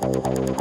あ